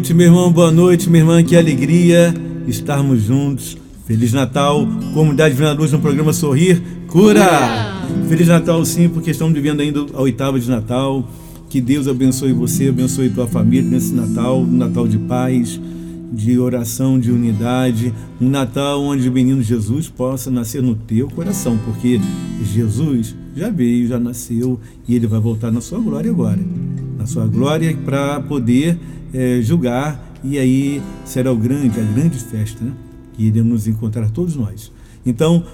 Noite, meu irmão, boa noite, minha irmã, que alegria estarmos juntos. Feliz Natal, Comunidade Vina Luz no programa Sorrir Cura. Feliz Natal, sim, porque estamos vivendo ainda a oitava de Natal. Que Deus abençoe você, abençoe tua família nesse Natal, um Natal de paz, de oração, de unidade, um Natal onde o menino Jesus possa nascer no teu coração, porque Jesus já veio, já nasceu e ele vai voltar na sua glória agora. Na sua glória para poder é, julgar, e aí será o grande, a grande festa, né? que iremos nos encontrar todos nós. Então,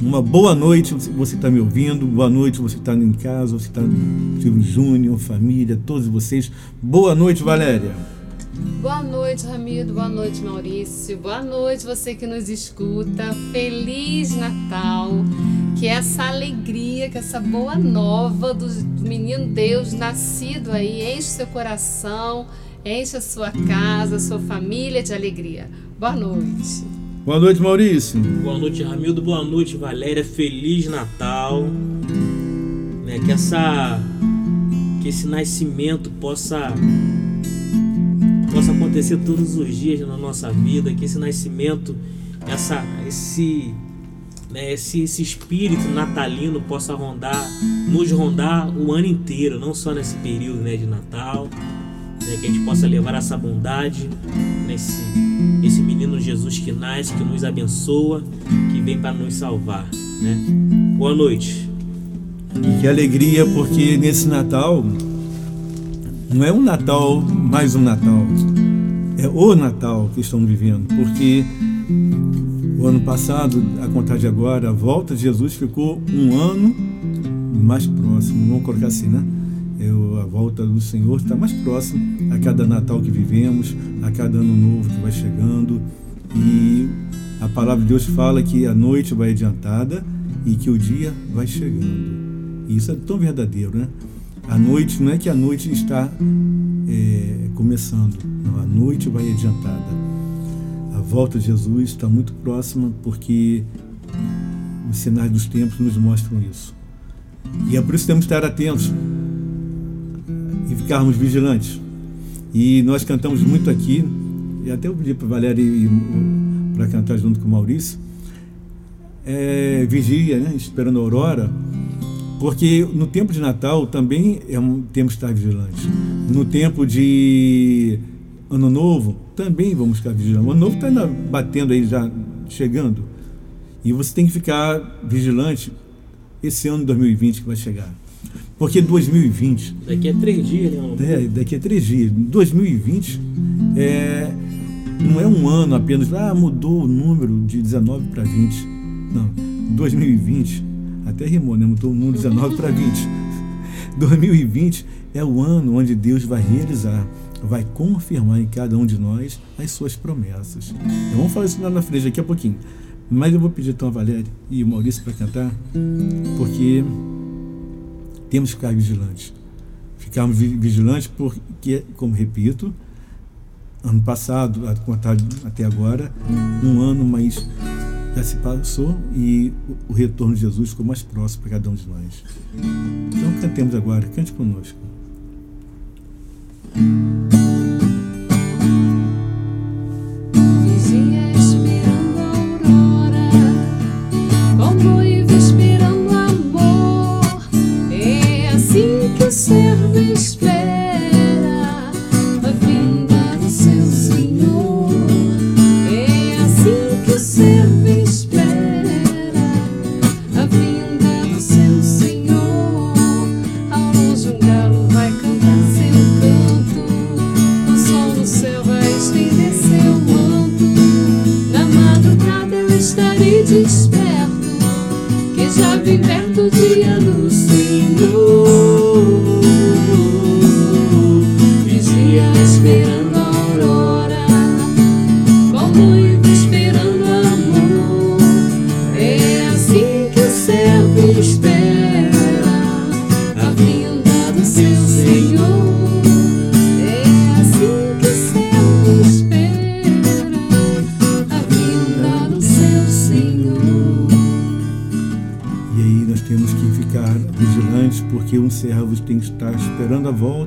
uma boa noite, você está me ouvindo, boa noite, você está em casa, você está Silvio Júnior, família, todos vocês. Boa noite, Valéria. Boa noite, Ramiro. Boa noite, Maurício. Boa noite, você que nos escuta. Feliz Natal. Que essa alegria, que essa boa nova do menino Deus nascido aí enche seu coração Enche a sua casa, a sua família de alegria. Boa noite. Boa noite, Maurício. Boa noite, Ramildo. Boa noite, Valéria. Feliz Natal. Né, que essa que esse nascimento possa possa acontecer todos os dias na nossa vida, que esse nascimento, essa esse né, esse, esse espírito natalino possa rondar, nos rondar o ano inteiro, não só nesse período né, de Natal né, que a gente possa levar essa bondade nesse esse menino Jesus que nasce, que nos abençoa, que vem para nos salvar. Né? Boa noite. Que alegria, porque nesse Natal não é um Natal mais um Natal, é o Natal que estamos vivendo, porque o ano passado, a contar de agora, a volta de Jesus ficou um ano mais próximo, vamos colocar assim, né? Eu, a volta do Senhor está mais próximo a cada Natal que vivemos, a cada ano novo que vai chegando. E a palavra de Deus fala que a noite vai adiantada e que o dia vai chegando. E isso é tão verdadeiro, né? A noite não é que a noite está é, começando, não, a noite vai adiantada. A volta de Jesus está muito próxima porque os sinais dos tempos nos mostram isso. E é por isso que temos que estar atentos ficarmos vigilantes. E nós cantamos muito aqui, e até eu pedi para Valéria para cantar junto com o Maurício, é, vigia, né, esperando a aurora, porque no tempo de Natal também é um, temos que estar vigilantes. No tempo de Ano Novo também vamos ficar vigilantes. O Ano Novo está batendo aí, já chegando. E você tem que ficar vigilante esse ano de 2020 que vai chegar. Porque 2020. Daqui a três dias, né? É, daqui a três dias. 2020 é, não é um ano apenas, ah, mudou o número de 19 para 20. Não. 2020, até rimou, né? Mudou o número de 19 para 20. 2020 é o ano onde Deus vai realizar, vai confirmar em cada um de nós as suas promessas. Então vamos falar isso lá na frente daqui a pouquinho. Mas eu vou pedir então a Valéria e o Maurício para cantar, porque temos que ficar vigilantes. Ficarmos vigilantes porque, como repito, ano passado, a contar até agora, um ano, mas já se passou e o retorno de Jesus ficou mais próximo para cada um de nós. Então cantemos agora, cante conosco.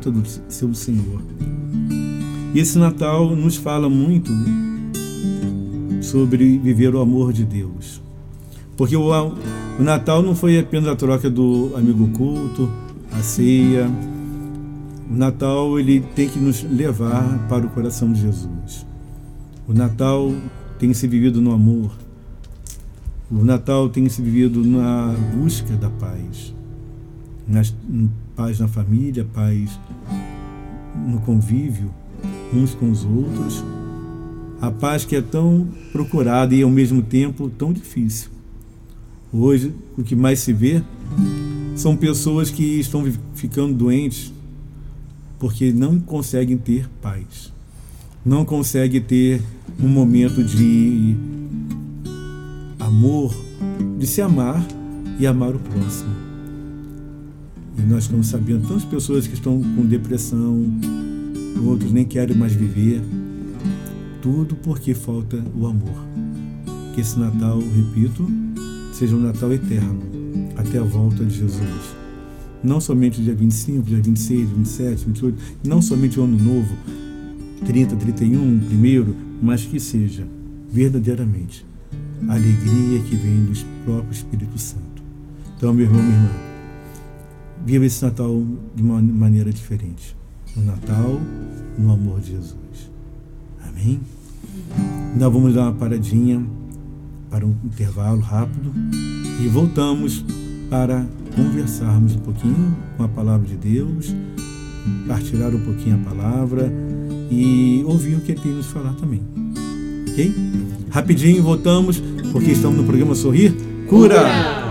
Do seu Senhor. E esse Natal nos fala muito sobre viver o amor de Deus. Porque o, o Natal não foi apenas a troca do amigo culto, a ceia. O Natal ele tem que nos levar para o coração de Jesus. O Natal tem que ser vivido no amor. O Natal tem se vivido na busca da paz. Nas, paz na família, paz no convívio uns com os outros. A paz que é tão procurada e ao mesmo tempo tão difícil. Hoje, o que mais se vê são pessoas que estão ficando doentes porque não conseguem ter paz. Não conseguem ter um momento de amor, de se amar e amar o próximo. E nós estamos sabendo tantas pessoas que estão com depressão, outros nem querem mais viver, tudo porque falta o amor. Que esse Natal, repito, seja um Natal eterno, até a volta de Jesus. Não somente dia 25, dia 26, 27, 28, não somente o ano novo, 30, 31, primeiro, mas que seja verdadeiramente a alegria que vem do próprio Espírito Santo. Então, meu irmão, minha irmã, viva esse Natal de uma maneira diferente. No Natal, no amor de Jesus. Amém? Nós vamos dar uma paradinha para um intervalo rápido e voltamos para conversarmos um pouquinho com a palavra de Deus, partilhar um pouquinho a palavra e ouvir o que ele tem nos falar também. Ok? Rapidinho voltamos, porque estamos no programa Sorrir Cura. Cura.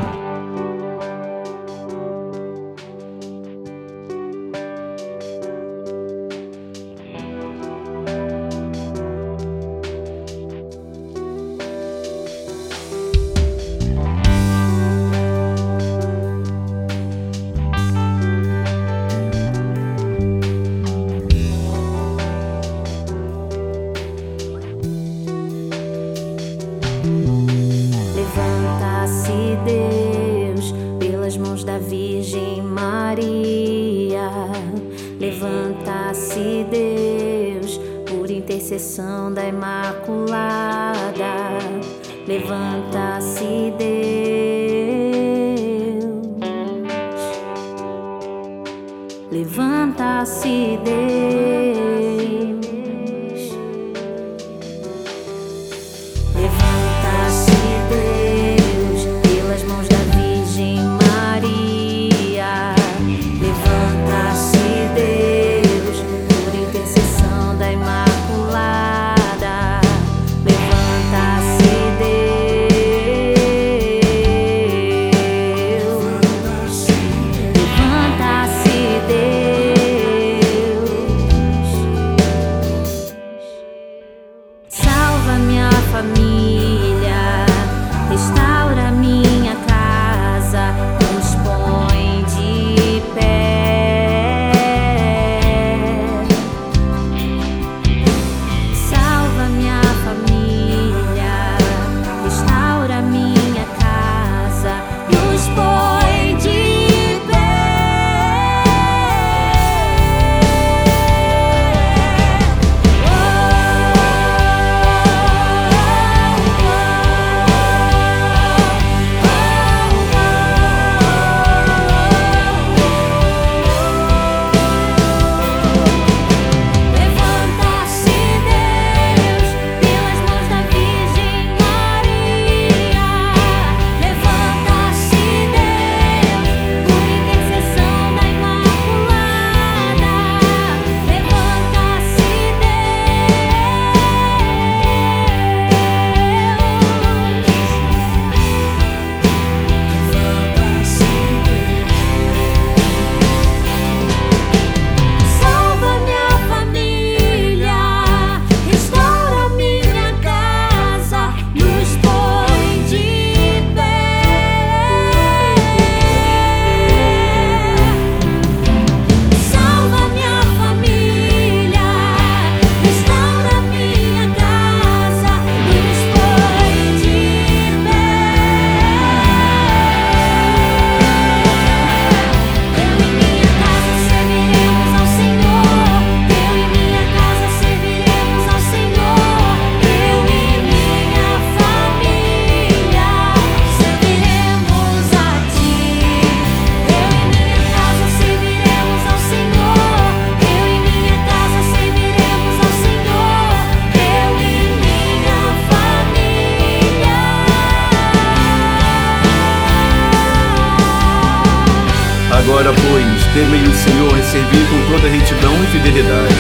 Fidelidade.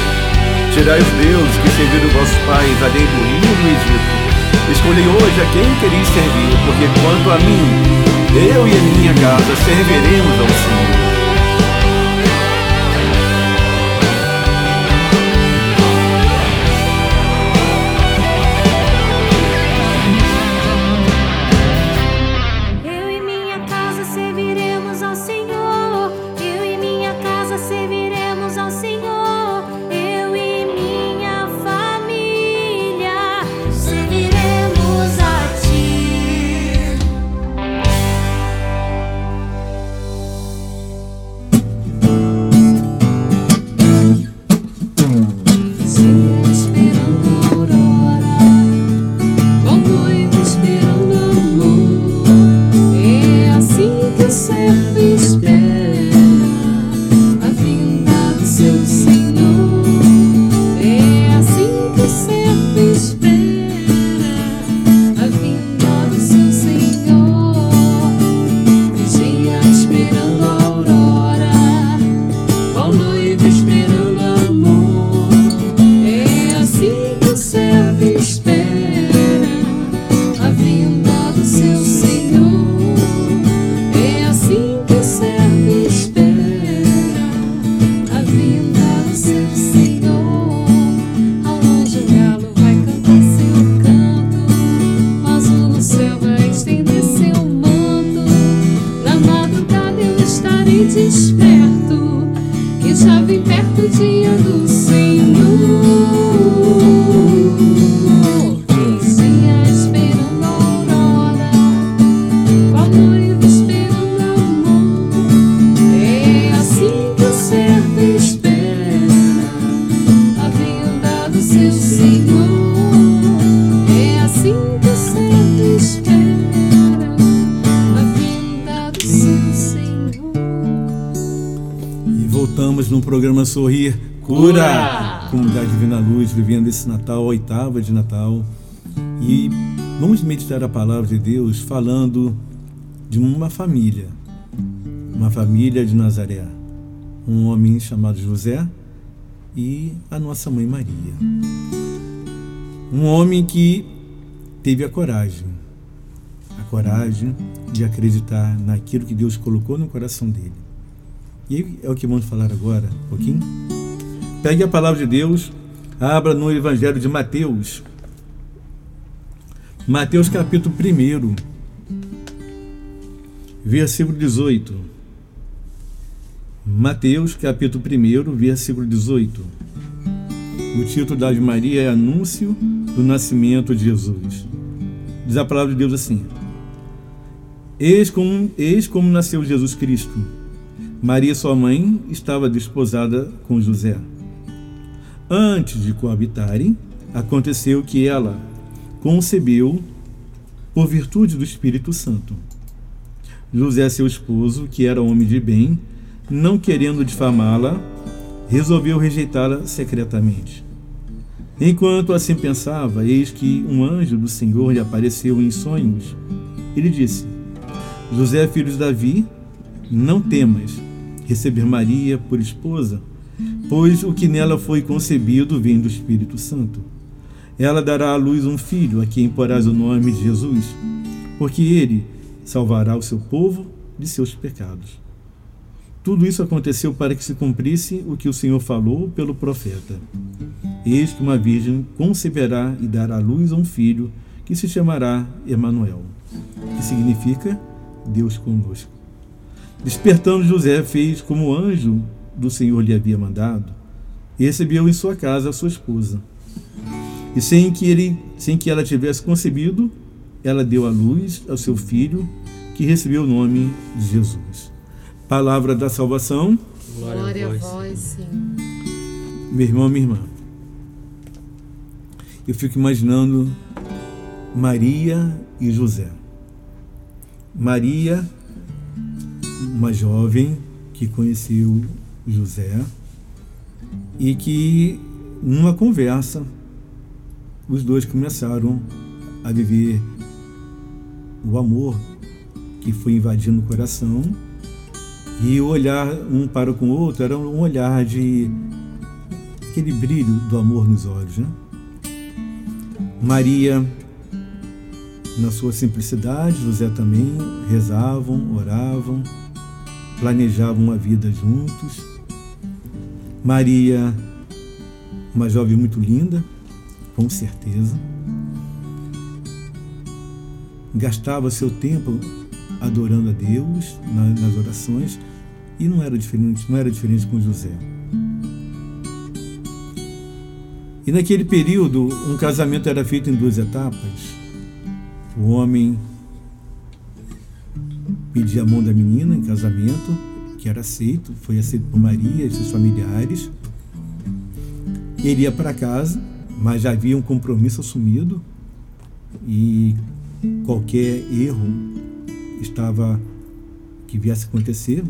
Tirai os deuses que serviram vossos pais além do rio do Egito. Escolhei hoje a quem quereis servir, porque quanto a mim, eu e a minha casa serviremos ao Senhor. Vivendo esse Natal, oitava de Natal. E vamos meditar a palavra de Deus falando de uma família, uma família de Nazaré. Um homem chamado José e a nossa mãe Maria. Um homem que teve a coragem, a coragem de acreditar naquilo que Deus colocou no coração dele e é o que vamos falar agora, um pouquinho. Pegue a palavra de Deus, abra no Evangelho de Mateus. Mateus capítulo 1, versículo 18. Mateus capítulo 1, versículo 18. O título da Ave Maria é Anúncio do Nascimento de Jesus. Diz a palavra de Deus assim: Eis como, eis como nasceu Jesus Cristo Maria, sua mãe, estava desposada com José. Antes de coabitarem, aconteceu que ela concebeu por virtude do Espírito Santo. José, seu esposo, que era homem de bem, não querendo difamá-la, resolveu rejeitá-la secretamente. Enquanto assim pensava, eis que um anjo do Senhor lhe apareceu em sonhos. Ele disse: José, filho de Davi, não temas receber Maria por esposa, pois o que nela foi concebido vem do Espírito Santo. Ela dará à luz um filho, a quem porás o nome de Jesus, porque ele salvará o seu povo de seus pecados. Tudo isso aconteceu para que se cumprisse o que o Senhor falou pelo profeta. Eis que uma virgem conceberá e dará à luz a um filho, que se chamará Emanuel, que significa Deus conosco. Despertando José, fez como anjo do Senhor lhe havia mandado, e recebeu em sua casa a sua esposa. E sem que, ele, sem que ela tivesse concebido, ela deu à luz ao seu filho, que recebeu o nome de Jesus. Palavra da salvação. Glória a vós, Senhor. Meu irmão, minha irmã, eu fico imaginando Maria e José. Maria uma jovem que conheceu José e que, numa conversa, os dois começaram a viver o amor que foi invadindo o coração E o olhar um para com o outro era um olhar de aquele brilho do amor nos olhos. Né? Maria, na sua simplicidade, José também rezavam, oravam, planejavam uma vida juntos. Maria, uma jovem muito linda, com certeza, gastava seu tempo adorando a Deus nas orações e não era diferente, não era diferente com José. E naquele período, um casamento era feito em duas etapas. O homem pedia a mão da menina em casamento, era aceito, foi aceito por Maria e seus familiares. Ele ia para casa, mas já havia um compromisso assumido e qualquer erro estava que viesse a acontecer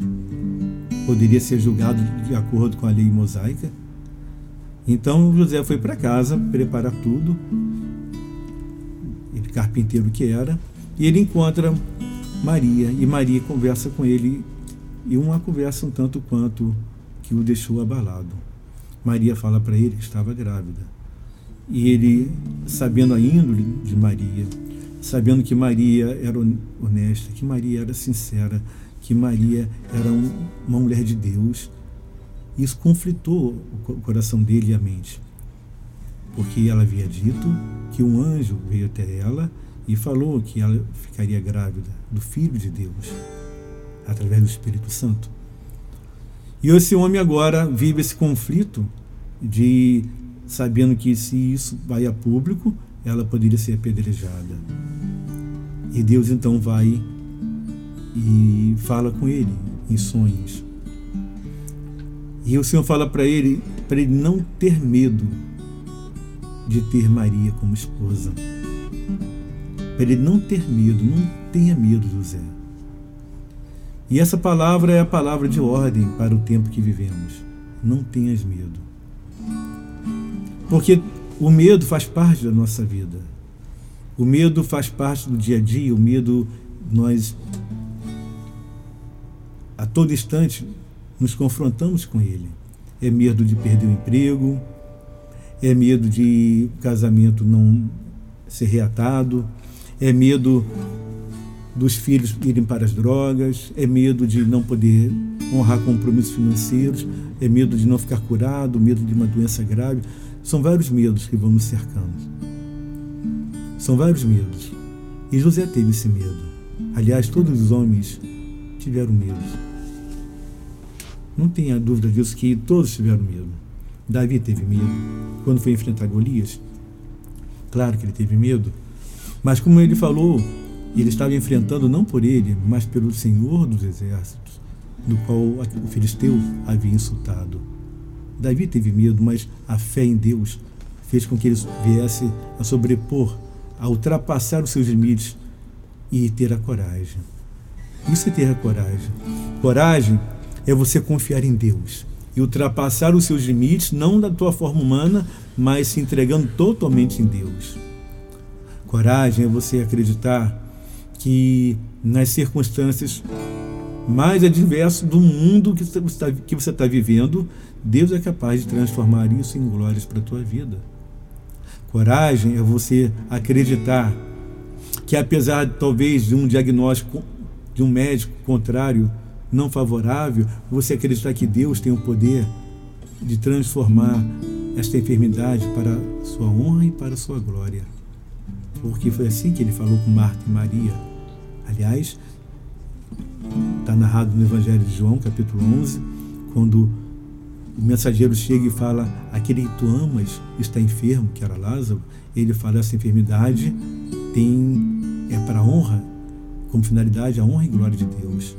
poderia ser julgado de acordo com a lei mosaica. Então José foi para casa preparar tudo, ele carpinteiro que era, e ele encontra Maria e Maria conversa com ele e uma conversa um tanto quanto que o deixou abalado. Maria fala para ele que estava grávida. E ele, sabendo a índole de Maria, sabendo que Maria era honesta, que Maria era sincera, que Maria era um, uma mulher de Deus. Isso conflitou o coração dele e a mente, porque ela havia dito que um anjo veio até ela e falou que ela ficaria grávida do Filho de Deus, através do Espírito Santo. E esse homem agora vive esse conflito de sabendo que se isso vai a público, ela poderia ser apedrejada. E Deus então vai e fala com ele em sonhos. E o Senhor fala para ele, para ele não ter medo de ter Maria como esposa. Para ele não ter medo, não tenha medo, José. E essa palavra é a palavra de ordem para o tempo que vivemos. Não tenhas medo. Porque o medo faz parte da nossa vida. O medo faz parte do dia a dia, o medo nós a todo instante nos confrontamos com ele. É medo de perder o emprego, é medo de o casamento não ser reatado, é medo dos filhos irem para as drogas, é medo de não poder honrar compromissos financeiros, é medo de não ficar curado, medo de uma doença grave. São vários medos que vão nos cercando. São vários medos. E José teve esse medo. Aliás, todos os homens tiveram medo. Não tenha dúvida disso que todos tiveram medo. Davi teve medo quando foi enfrentar Golias. Claro que ele teve medo, mas como ele falou, ele estava enfrentando não por ele, mas pelo Senhor dos Exércitos, do qual o filisteu havia insultado. Davi teve medo, mas a fé em Deus fez com que ele viesse a sobrepor, a ultrapassar os seus limites e ter a coragem. Isso é ter a coragem. Coragem é você confiar em Deus e ultrapassar os seus limites, não da tua forma humana, mas se entregando totalmente em Deus. Coragem é você acreditar que nas circunstâncias mais adversas do mundo que você está, vivendo, Deus é capaz de transformar isso em glórias para a tua vida. Coragem é você acreditar que apesar talvez de um diagnóstico de um médico contrário, não favorável, você acreditar que Deus tem o poder de transformar esta enfermidade para sua honra e para sua glória. Porque foi assim que ele falou com Marta e Maria. Aliás, está narrado no Evangelho de João, capítulo 11, quando o mensageiro chega e fala: Aquele que tu amas está enfermo, que era Lázaro. Ele fala: Essa enfermidade tem é para honra, como finalidade, a honra e glória de Deus.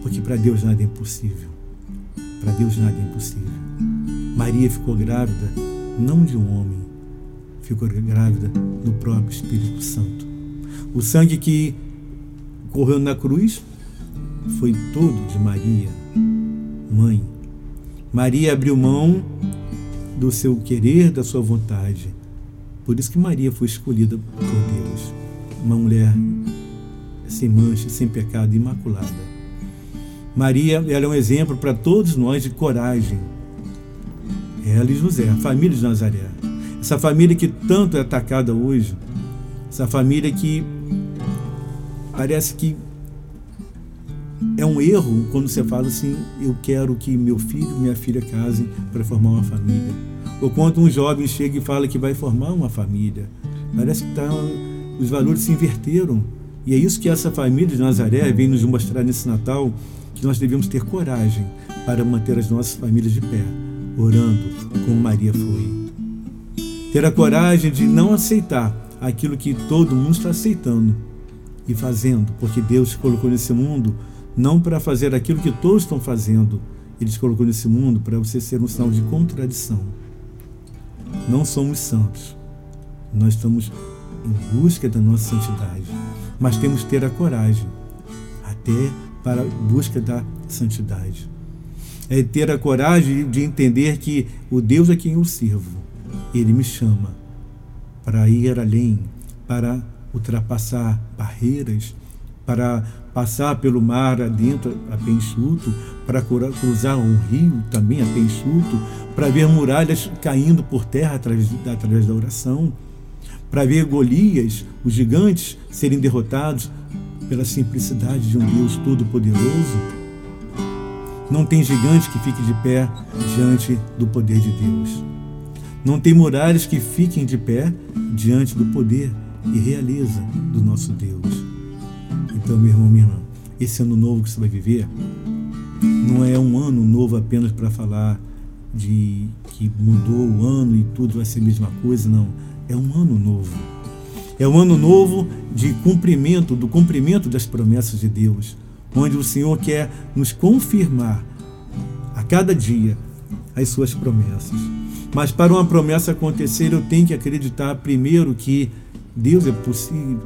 Porque para Deus nada é impossível. Para Deus nada é impossível. Maria ficou grávida não de um homem, ficou grávida do próprio Espírito Santo. O sangue que correu na cruz foi todo de Maria, mãe. Maria abriu mão do seu querer, da sua vontade. Por isso que Maria foi escolhida por Deus. Uma mulher sem mancha, sem pecado, imaculada. Maria ela é um exemplo para todos nós de coragem. Ela e José, a família de Nazaré. Essa família que tanto é atacada hoje, essa família que parece que é um erro quando você fala assim: eu quero que meu filho e minha filha casem para formar uma família. Ou quando um jovem chega e fala que vai formar uma família. Parece que tá, os valores se inverteram. E é isso que essa família de Nazaré vem nos mostrar nesse Natal que nós devemos ter coragem para manter as nossas famílias de pé, orando como Maria foi. Ter a coragem de não aceitar aquilo que todo mundo está aceitando e fazendo, porque Deus te colocou nesse mundo não para fazer aquilo que todos estão fazendo, Ele te colocou nesse mundo para você ser um sinal de contradição. Não somos santos, nós estamos em busca da nossa santidade, mas temos que ter a coragem até para a busca da santidade. É ter a coragem de entender que o Deus a quem eu sirvo, ele me chama para ir além, para ultrapassar barreiras, para passar pelo mar adentro a pé enxuto, para cruzar um rio também a pé enxuto, para ver muralhas caindo por terra através, através da oração, para ver Golias, os gigantes, serem derrotados pela simplicidade de um Deus todo-poderoso, não tem gigante que fique de pé diante do poder de Deus. Não tem muralhas que fiquem de pé diante do poder e realeza do nosso Deus. Então, meu irmão, minha irmã, esse ano novo que você vai viver não é um ano novo apenas para falar de que mudou o ano e tudo vai ser a mesma coisa, não. É um ano novo é um ano novo de cumprimento, do cumprimento das promessas de Deus, onde o Senhor quer nos confirmar a cada dia as suas promessas. Mas para uma promessa acontecer, eu tenho que acreditar primeiro que Deus é possível,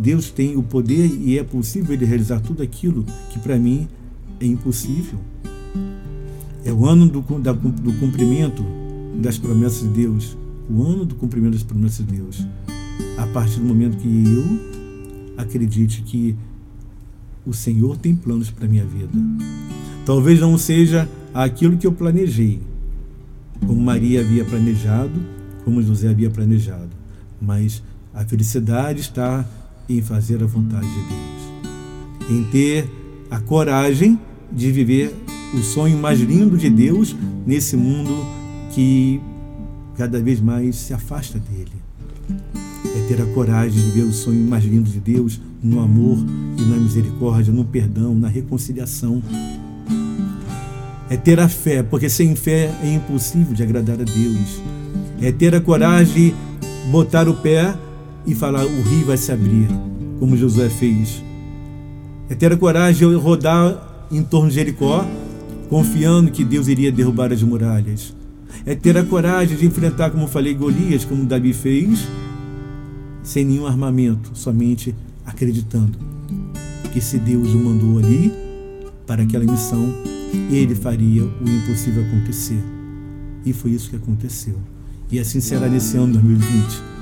Deus tem o poder e é possível ele realizar tudo aquilo que para mim é impossível. É o ano do, da, do cumprimento das promessas de Deus, o ano do cumprimento das promessas de Deus a partir do momento que eu acredite que o Senhor tem planos para a minha vida. Talvez não seja aquilo que eu planejei, como Maria havia planejado, como José havia planejado, mas a felicidade está em fazer a vontade de Deus, em ter a coragem de viver o sonho mais lindo de Deus nesse mundo que cada vez mais se afasta dele é ter a coragem de ver o sonho mais lindo de Deus no amor e na misericórdia, no perdão, na reconciliação. É ter a fé, porque sem fé é impossível de agradar a Deus. É ter a coragem de botar o pé e falar: o rio vai se abrir, como Josué fez. É ter a coragem de rodar em torno de Jericó, confiando que Deus iria derrubar as muralhas. É ter a coragem de enfrentar, como falei, Golias, como Davi fez, sem nenhum armamento, somente acreditando que se Deus o mandou ali para aquela missão, ele faria o impossível acontecer. E foi isso que aconteceu. E assim será nesse ano 2020.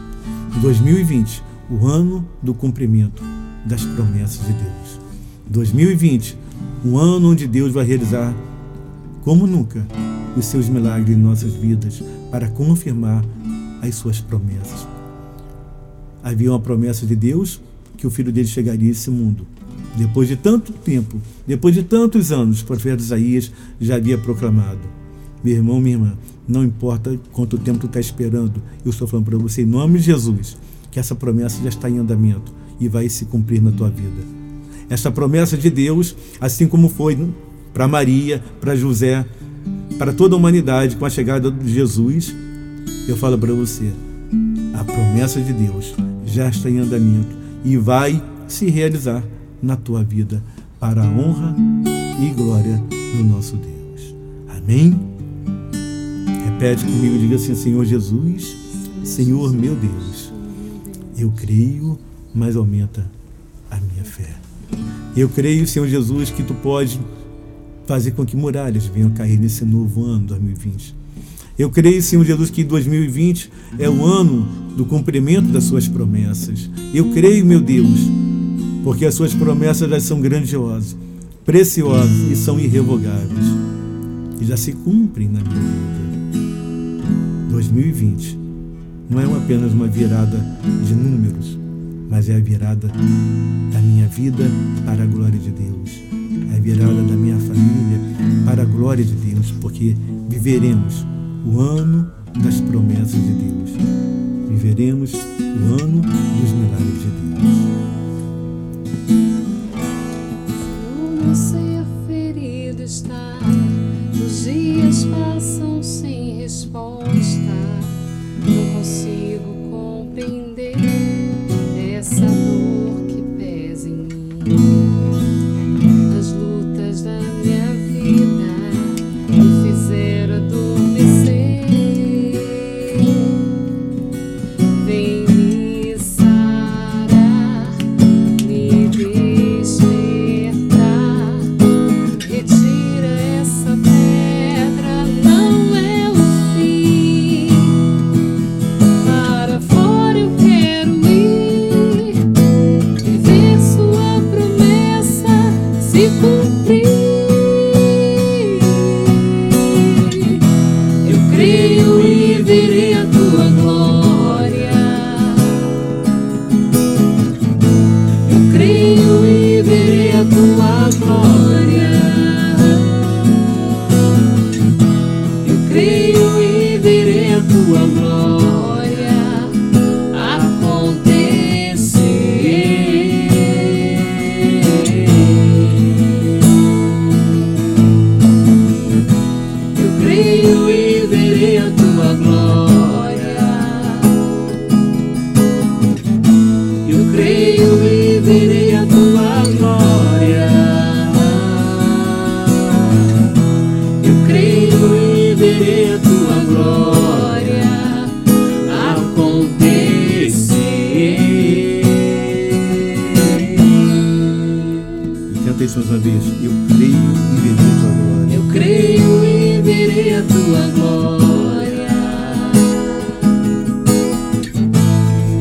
2020, o ano do cumprimento das promessas de Deus. 2020, um ano onde Deus vai realizar, como nunca, os seus milagres em nossas vidas para confirmar as suas promessas havia uma promessa de Deus que o filho dele chegaria a esse mundo. Depois de tanto tempo, depois de tantos anos, o profeta Isaías já havia proclamado: Meu irmão, minha irmã, não importa quanto tempo tu está esperando, eu estou falando para você, em nome de Jesus, que essa promessa já está em andamento e vai se cumprir na tua vida. Essa promessa de Deus, assim como foi para Maria, para José, para toda a humanidade com a chegada de Jesus, eu falo para você, a promessa de Deus já está em andamento e vai se realizar na tua vida para a honra e glória do nosso Deus. Amém? Repete comigo, diga assim: Senhor Jesus, Senhor meu Deus, eu creio, mas aumenta a minha fé. Eu creio, Senhor Jesus, que tu pode fazer com que muralhas venham cair nesse novo ano 2020 eu creio, Senhor Jesus, que 2020 é o ano do cumprimento das suas promessas. Eu creio, meu Deus, porque as suas promessas já são grandiosas. preciosos e são irrevogáveis, que já se cumprem na minha vida. 2020 não é apenas uma virada de números, mas é a virada da minha vida para a glória de Deus, é a virada da minha família para a glória de Deus, porque viveremos o ano das promessas de Deus, viveremos o ano dos milagres de Deus.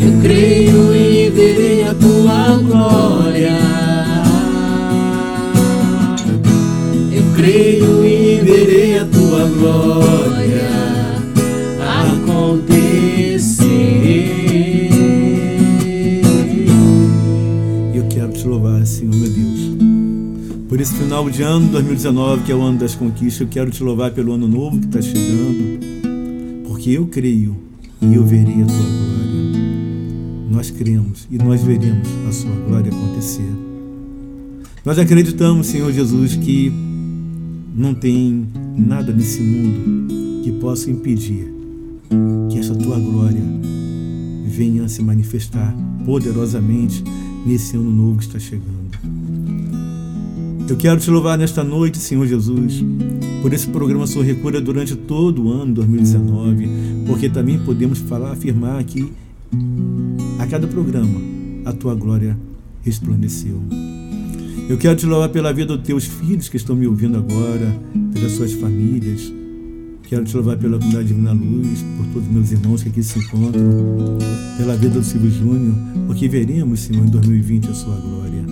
Eu creio e verei a tua glória. Eu creio e verei a tua glória acontecer. E eu quero te louvar, Senhor, meu Deus. Por esse final de ano 2019, que é o ano das conquistas, eu quero te louvar pelo ano novo que está chegando, porque eu creio e eu verei a tua glória. Nós cremos e nós veremos a sua glória acontecer. Nós acreditamos, Senhor Jesus, que não tem nada nesse mundo que possa impedir que essa tua glória venha a se manifestar poderosamente nesse ano novo que está chegando. Eu quero te louvar nesta noite, Senhor Jesus, por esse programa Sua Recura durante todo o ano 2019, porque também podemos falar, afirmar aqui a cada programa a tua glória resplandeceu. Eu quero te louvar pela vida dos teus filhos que estão me ouvindo agora, pelas suas famílias. Quero te louvar pela comunidade Divina Luz, por todos os meus irmãos que aqui se encontram, pela vida do Silvio Júnior, porque veremos, Senhor, em 2020 a sua glória.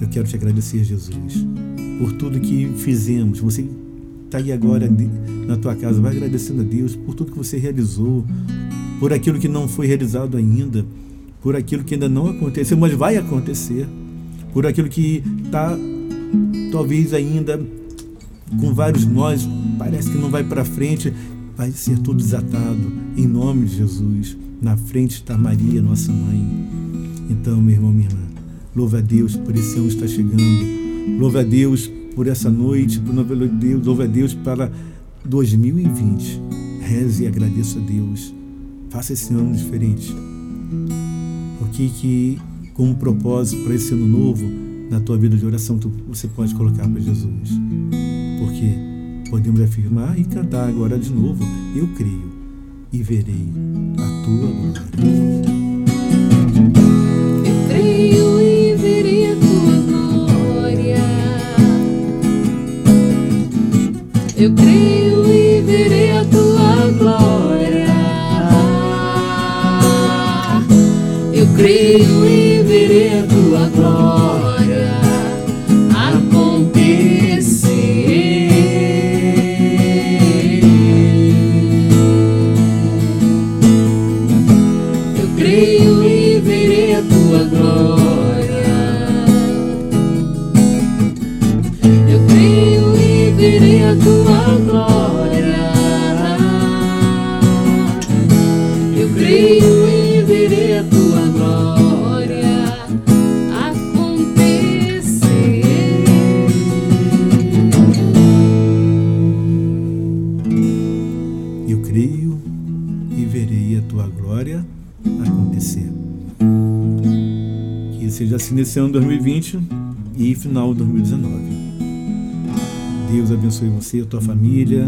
Eu quero te agradecer, Jesus, por tudo que fizemos. Você está aí agora na tua casa, vai agradecendo a Deus por tudo que você realizou, por aquilo que não foi realizado ainda, por aquilo que ainda não aconteceu, mas vai acontecer, por aquilo que está talvez ainda com vários nós, parece que não vai para frente, vai ser tudo desatado, em nome de Jesus. Na frente está Maria, nossa mãe. Então, meu irmão, minha irmã, louva a Deus por esse ano está chegando, louva a Deus por essa noite, por novelo de Deus, louva a Deus para 2020. Reze e agradeça a Deus. Faça esse ano diferente. O que que como propósito para esse ano novo na tua vida de oração tu, você pode colocar para Jesus? Porque podemos afirmar e cantar agora de novo. Eu creio e verei a tua glória. Eu creio e verei a tua glória. Eu creio Creio e verei seja assim nesse ano 2020 e final de 2019. Deus abençoe você e a tua família.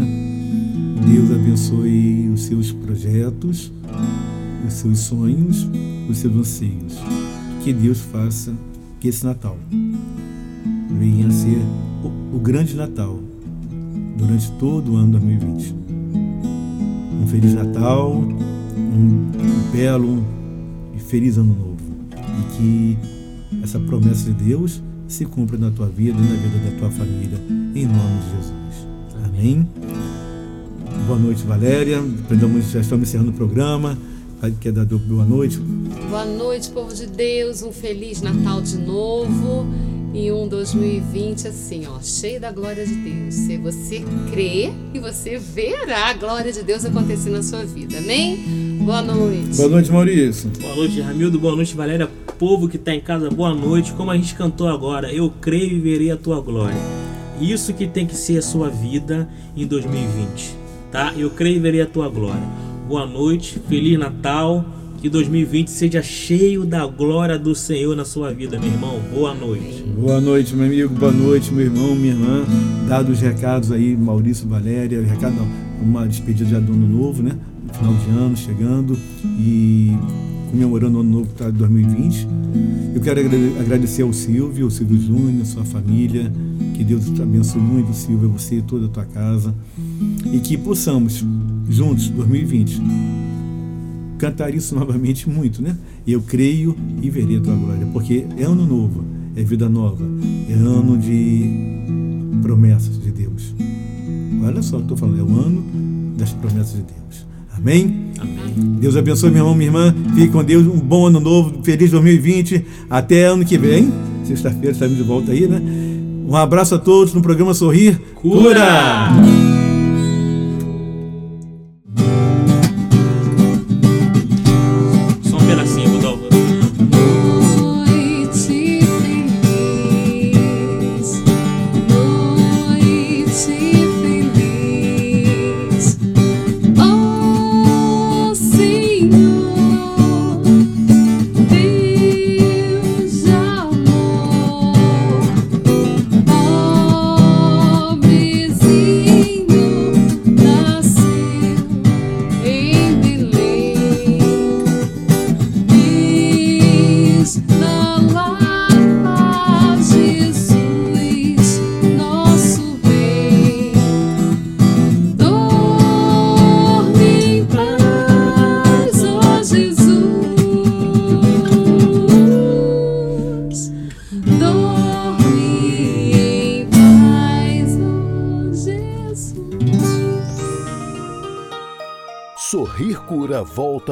Deus abençoe os seus projetos, os seus sonhos, os seus anseios. Que Deus faça que esse Natal venha a ser o, o grande Natal durante todo o ano 2020. Um Feliz Natal, um, um belo e feliz Ano Novo. E que essa promessa de Deus se cumpra na tua vida e na vida da tua família, em nome de Jesus. Amém. Boa noite, Valéria. Aprendamos, já estamos encerrando o programa. Quer dar boa noite? Boa noite, povo de Deus. Um feliz Natal de novo. E um 2020 assim, ó, cheio da glória de Deus. Se você crê e você verá a glória de Deus acontecer na sua vida. Amém? Boa noite. Boa noite, Maurício. Boa noite, Ramildo. Boa noite, Valéria. Povo que está em casa, boa noite. Como a gente cantou agora, eu creio e verei a tua glória. Isso que tem que ser a sua vida em 2020, tá? Eu creio e verei a tua glória. Boa noite, feliz Natal. Que 2020 seja cheio da glória do Senhor na sua vida, meu irmão. Boa noite. Boa noite, meu amigo. Boa noite, meu irmão, minha irmã. Dados os recados aí, Maurício, Valéria. Recado não, uma despedida de ano novo, né? Final de ano chegando e comemorando o ano novo tá, 2020. Eu quero agradecer ao Silvio, ao Silvio Júnior, sua família. Que Deus te abençoe muito, Silvio, você e toda a tua casa. E que possamos, juntos, 2020, cantar isso novamente muito, né? Eu creio e verei a tua glória, porque é ano novo, é vida nova, é ano de promessas de Deus. Olha só o que estou falando, é o ano das promessas de Deus. Amém? Amém. Deus abençoe, meu irmão, minha irmã. Fique com Deus. Um bom ano novo. Feliz 2020. Até ano que vem. Sexta-feira estamos de volta aí, né? Um abraço a todos no programa Sorrir Cura! Só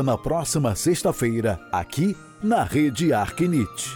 na próxima sexta-feira, aqui na Rede Arquinite.